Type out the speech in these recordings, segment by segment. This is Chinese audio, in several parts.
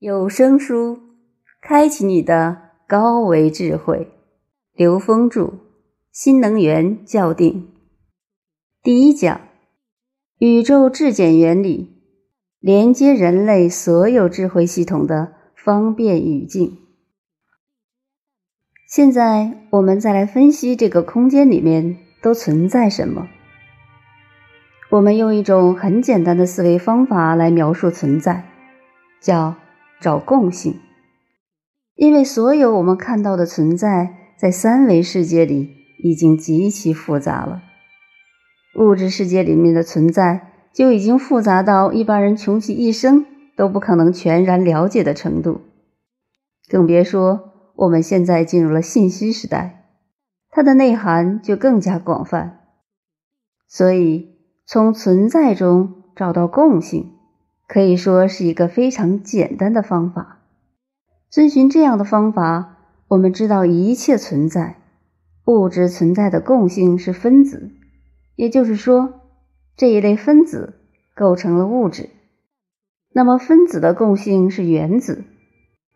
有声书，开启你的高维智慧。刘峰著，新能源校定。第一讲：宇宙质检原理，连接人类所有智慧系统的方便语境。现在我们再来分析这个空间里面都存在什么。我们用一种很简单的思维方法来描述存在，叫。找共性，因为所有我们看到的存在，在三维世界里已经极其复杂了。物质世界里面的存在就已经复杂到一般人穷其一生都不可能全然了解的程度，更别说我们现在进入了信息时代，它的内涵就更加广泛。所以，从存在中找到共性。可以说是一个非常简单的方法。遵循这样的方法，我们知道一切存在物质存在的共性是分子，也就是说，这一类分子构成了物质。那么，分子的共性是原子。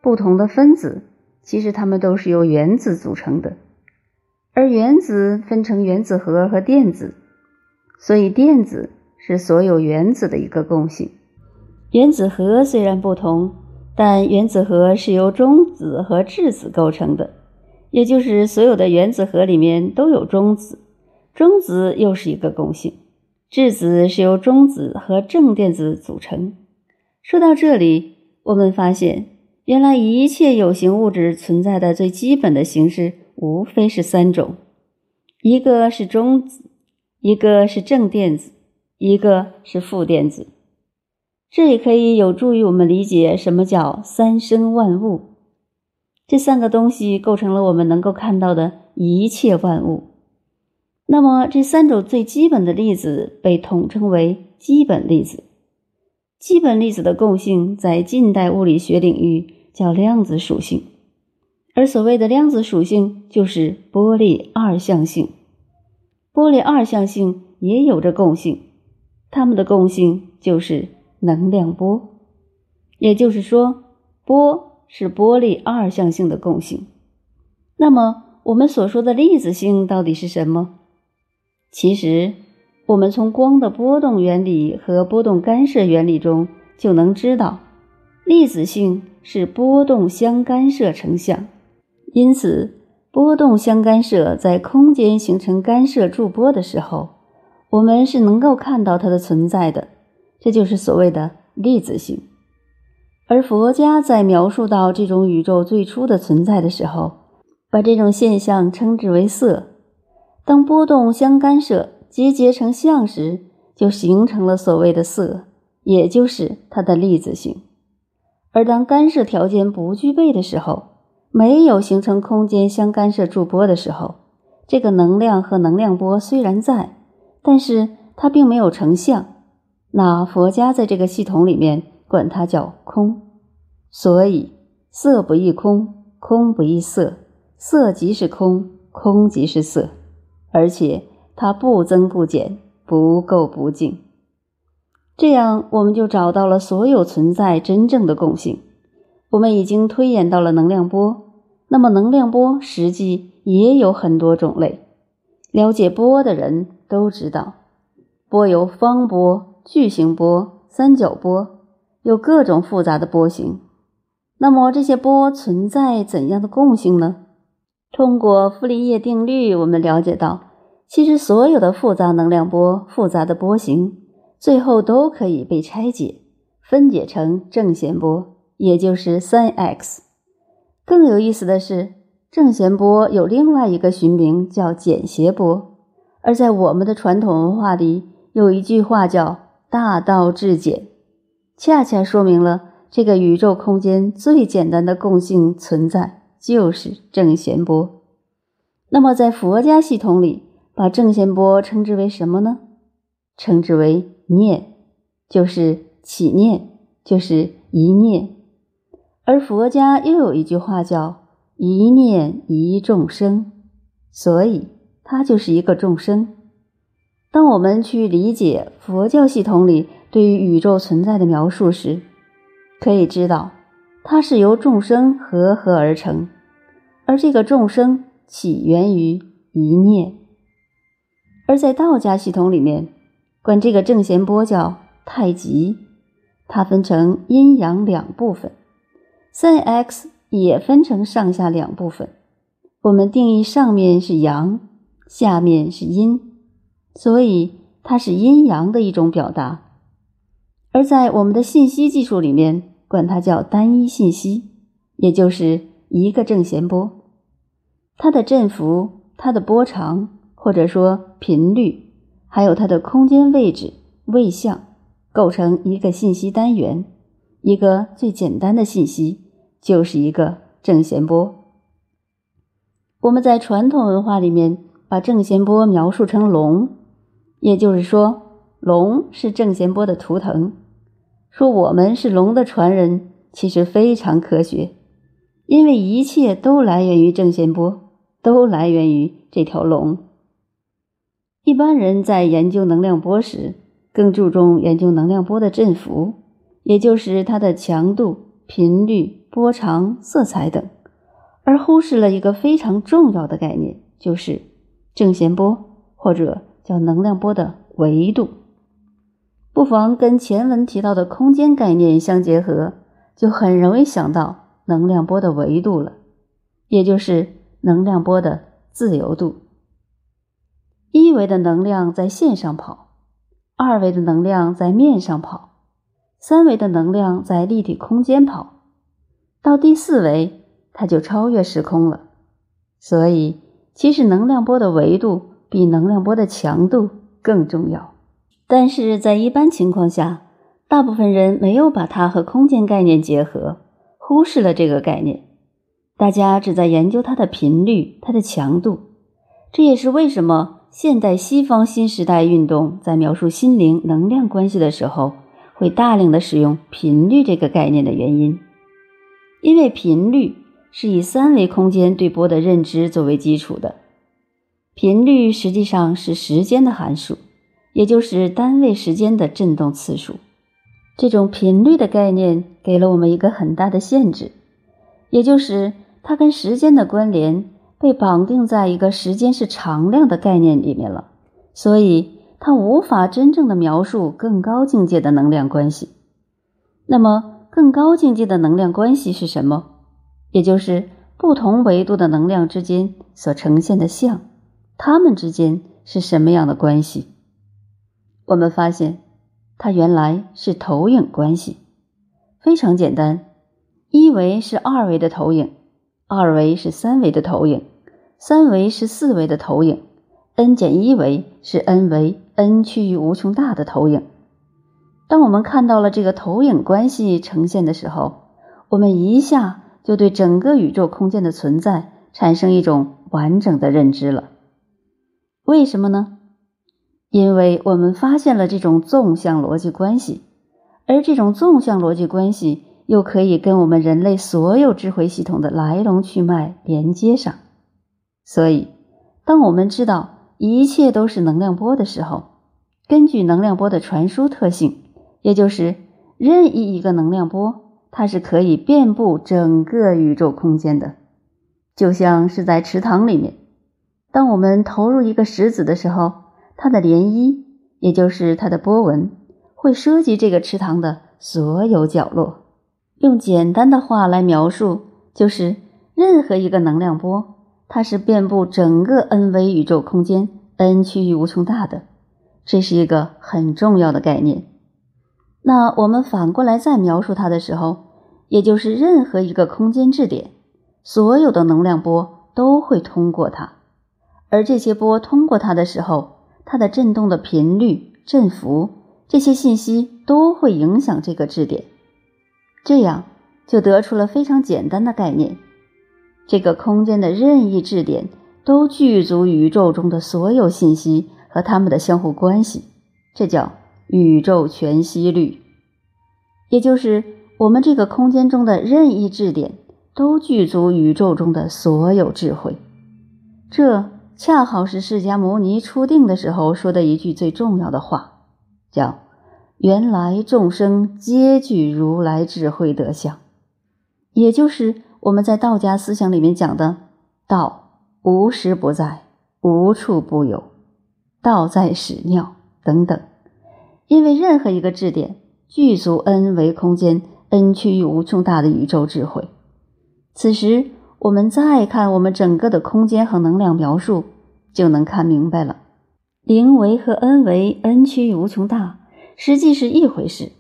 不同的分子其实它们都是由原子组成的，而原子分成原子核和电子，所以电子是所有原子的一个共性。原子核虽然不同，但原子核是由中子和质子构成的，也就是所有的原子核里面都有中子，中子又是一个共性，质子是由中子和正电子组成。说到这里，我们发现，原来一切有形物质存在的最基本的形式无非是三种：一个是中子，一个是正电子，一个是负电子。这也可以有助于我们理解什么叫三生万物。这三个东西构成了我们能够看到的一切万物。那么，这三种最基本的粒子被统称为基本粒子。基本粒子的共性在近代物理学领域叫量子属性，而所谓的量子属性就是波粒二象性。波粒二象性也有着共性，它们的共性就是。能量波，也就是说，波是波粒二象性的共性。那么，我们所说的粒子性到底是什么？其实，我们从光的波动原理和波动干涉原理中就能知道，粒子性是波动相干涉成像。因此，波动相干涉在空间形成干涉驻波的时候，我们是能够看到它的存在的。这就是所谓的粒子性，而佛家在描述到这种宇宙最初的存在的时候，把这种现象称之为色。当波动相干涉结结成像时，就形成了所谓的色，也就是它的粒子性。而当干涉条件不具备的时候，没有形成空间相干涉驻波的时候，这个能量和能量波虽然在，但是它并没有成像。那佛家在这个系统里面管它叫空，所以色不异空，空不异色，色即是空，空即是色，而且它不增不减，不垢不净。这样我们就找到了所有存在真正的共性。我们已经推演到了能量波，那么能量波实际也有很多种类。了解波的人都知道，波有方波。巨型波、三角波有各种复杂的波形。那么这些波存在怎样的共性呢？通过傅立叶定律，我们了解到，其实所有的复杂能量波、复杂的波形，最后都可以被拆解、分解成正弦波，也就是 sin x。更有意思的是，正弦波有另外一个学名叫简谐波。而在我们的传统文化里，有一句话叫。大道至简，恰恰说明了这个宇宙空间最简单的共性存在就是正弦波。那么，在佛家系统里，把正弦波称之为什么呢？称之为念，就是起念，就是一念。而佛家又有一句话叫“一念一众生”，所以它就是一个众生。当我们去理解佛教系统里对于宇宙存在的描述时，可以知道，它是由众生合合而成，而这个众生起源于一念。而在道家系统里面，管这个正弦波叫太极，它分成阴阳两部分，三 X 也分成上下两部分。我们定义上面是阳，下面是阴，所以它是阴阳的一种表达。而在我们的信息技术里面，管它叫单一信息，也就是一个正弦波，它的振幅、它的波长。或者说频率，还有它的空间位置、位相，构成一个信息单元。一个最简单的信息就是一个正弦波。我们在传统文化里面把正弦波描述成龙，也就是说龙是正弦波的图腾。说我们是龙的传人，其实非常科学，因为一切都来源于正弦波，都来源于这条龙。一般人在研究能量波时，更注重研究能量波的振幅，也就是它的强度、频率、波长、色彩等，而忽视了一个非常重要的概念，就是正弦波或者叫能量波的维度。不妨跟前文提到的空间概念相结合，就很容易想到能量波的维度了，也就是能量波的自由度。一维的能量在线上跑，二维的能量在面上跑，三维的能量在立体空间跑，到第四维它就超越时空了。所以，其实能量波的维度比能量波的强度更重要。但是在一般情况下，大部分人没有把它和空间概念结合，忽视了这个概念。大家只在研究它的频率、它的强度。这也是为什么。现代西方新时代运动在描述心灵能量关系的时候，会大量的使用频率这个概念的原因，因为频率是以三维空间对波的认知作为基础的，频率实际上是时间的函数，也就是单位时间的振动次数。这种频率的概念给了我们一个很大的限制，也就是它跟时间的关联。被绑定在一个时间是常量的概念里面了，所以它无法真正的描述更高境界的能量关系。那么，更高境界的能量关系是什么？也就是不同维度的能量之间所呈现的像，它们之间是什么样的关系？我们发现，它原来是投影关系，非常简单，一维是二维的投影，二维是三维的投影。三维是四维的投影，n 减一维是 n 维 n 趋于无穷大的投影。当我们看到了这个投影关系呈现的时候，我们一下就对整个宇宙空间的存在产生一种完整的认知了。为什么呢？因为我们发现了这种纵向逻辑关系，而这种纵向逻辑关系又可以跟我们人类所有智慧系统的来龙去脉连接上。所以，当我们知道一切都是能量波的时候，根据能量波的传输特性，也就是任意一个能量波，它是可以遍布整个宇宙空间的。就像是在池塘里面，当我们投入一个石子的时候，它的涟漪，也就是它的波纹，会涉及这个池塘的所有角落。用简单的话来描述，就是任何一个能量波。它是遍布整个 n 维宇宙空间，n 趋于无穷大的，这是一个很重要的概念。那我们反过来再描述它的时候，也就是任何一个空间质点，所有的能量波都会通过它，而这些波通过它的时候，它的振动的频率、振幅这些信息都会影响这个质点，这样就得出了非常简单的概念。这个空间的任意质点都具足宇宙中的所有信息和它们的相互关系，这叫宇宙全息律。也就是我们这个空间中的任意质点都具足宇宙中的所有智慧。这恰好是释迦牟尼初定的时候说的一句最重要的话，叫“原来众生皆具如来智慧德相”。也就是我们在道家思想里面讲的“道无时不在，无处不有，道在始尿”等等。因为任何一个质点具足 n 维空间 n 趋于无穷大的宇宙智慧。此时，我们再看我们整个的空间和能量描述，就能看明白了。零维和 n 维 n 趋无穷大，实际是一回事。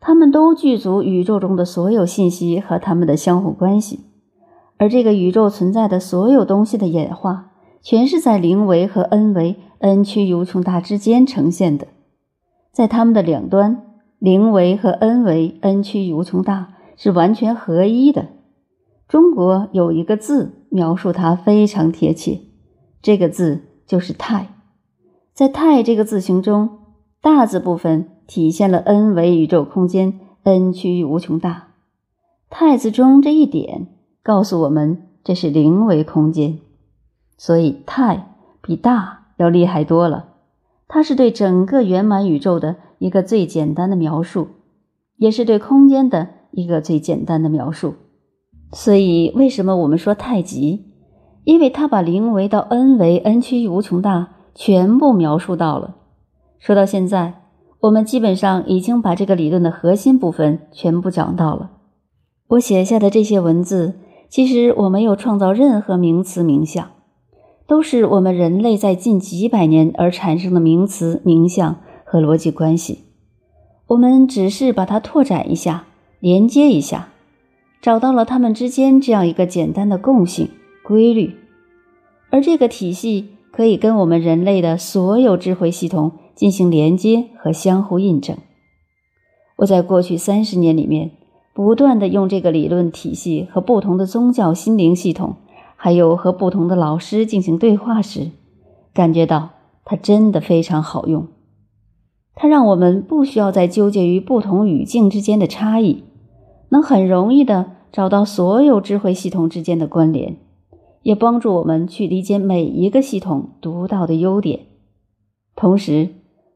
它们都具足宇宙中的所有信息和它们的相互关系，而这个宇宙存在的所有东西的演化，全是在零维和 n 维 n 趋无穷大之间呈现的。在它们的两端，零维和 n 维 n 趋无穷大是完全合一的。中国有一个字描述它非常贴切，这个字就是“太”。在“太”这个字形中，大字部分体现了 n 维宇宙空间 n 趋于无穷大，“太”字中这一点告诉我们这是零维空间，所以“太”比“大”要厉害多了。它是对整个圆满宇宙的一个最简单的描述，也是对空间的一个最简单的描述。所以，为什么我们说太极？因为它把零维到 n 维 n 趋于无穷大全部描述到了。说到现在，我们基本上已经把这个理论的核心部分全部讲到了。我写下的这些文字，其实我没有创造任何名词名相，都是我们人类在近几百年而产生的名词名相和逻辑关系。我们只是把它拓展一下，连接一下。找到了它们之间这样一个简单的共性规律，而这个体系可以跟我们人类的所有智慧系统进行连接和相互印证。我在过去三十年里面，不断的用这个理论体系和不同的宗教心灵系统，还有和不同的老师进行对话时，感觉到它真的非常好用。它让我们不需要再纠结于不同语境之间的差异。能很容易的找到所有智慧系统之间的关联，也帮助我们去理解每一个系统独到的优点，同时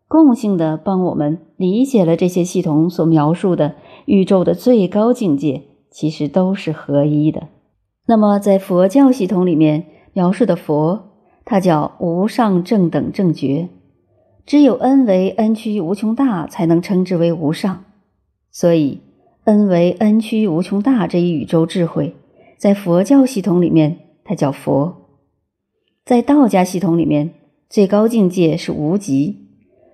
共性的帮我们理解了这些系统所描述的宇宙的最高境界，其实都是合一的。那么在佛教系统里面描述的佛，它叫无上正等正觉，只有 n 为 n 趋无穷大才能称之为无上，所以。N 为 n 趋无穷大这一宇宙智慧，在佛教系统里面，它叫佛；在道家系统里面，最高境界是无极，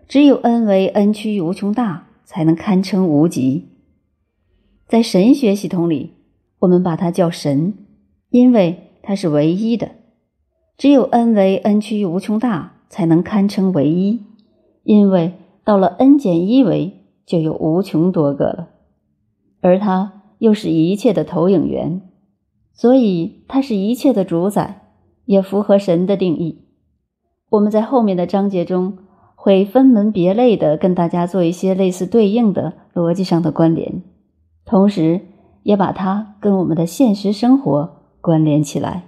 只有 n 为 n 趋无穷大才能堪称无极。在神学系统里，我们把它叫神，因为它是唯一的，只有 n 为 n 趋无穷大才能堪称唯一，因为到了 n 减一维，就有无穷多个了。而它又是一切的投影源，所以它是一切的主宰，也符合神的定义。我们在后面的章节中会分门别类的跟大家做一些类似对应的逻辑上的关联，同时也把它跟我们的现实生活关联起来。